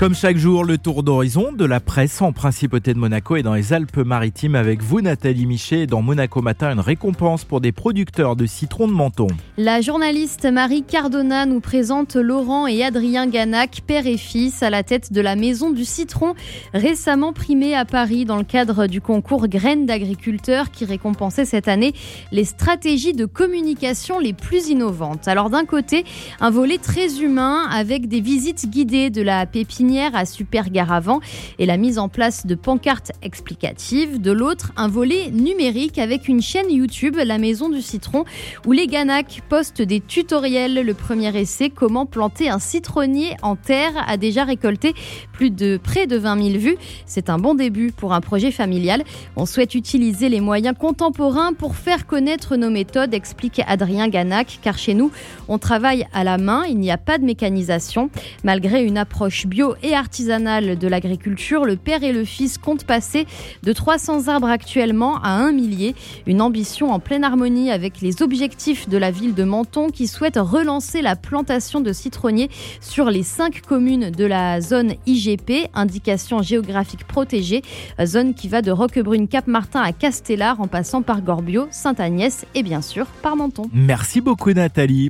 Comme chaque jour, le tour d'horizon de la presse en Principauté de Monaco et dans les Alpes-Maritimes avec vous, Nathalie Michet. Dans Monaco Matin, une récompense pour des producteurs de citron de menton. La journaliste Marie Cardona nous présente Laurent et Adrien Ganac, père et fils, à la tête de la Maison du Citron, récemment primée à Paris dans le cadre du concours Graines d'agriculteurs qui récompensait cette année les stratégies de communication les plus innovantes. Alors d'un côté, un volet très humain avec des visites guidées de la pépinière à Super Garavant et la mise en place de pancartes explicatives. De l'autre, un volet numérique avec une chaîne YouTube, La Maison du Citron, où les Ganac postent des tutoriels. Le premier essai, comment planter un citronnier en terre, a déjà récolté plus de près de 20 000 vues. C'est un bon début pour un projet familial. On souhaite utiliser les moyens contemporains pour faire connaître nos méthodes, explique Adrien Ganac, car chez nous, on travaille à la main, il n'y a pas de mécanisation. Malgré une approche bio et artisanale de l'agriculture, le père et le fils comptent passer de 300 arbres actuellement à un millier. Une ambition en pleine harmonie avec les objectifs de la ville de Menton qui souhaite relancer la plantation de citronniers sur les cinq communes de la zone IGP, indication géographique protégée, zone qui va de Roquebrune-Cap-Martin à Castellar en passant par Gorbio, Sainte-Agnès et bien sûr par Menton. Merci beaucoup Nathalie.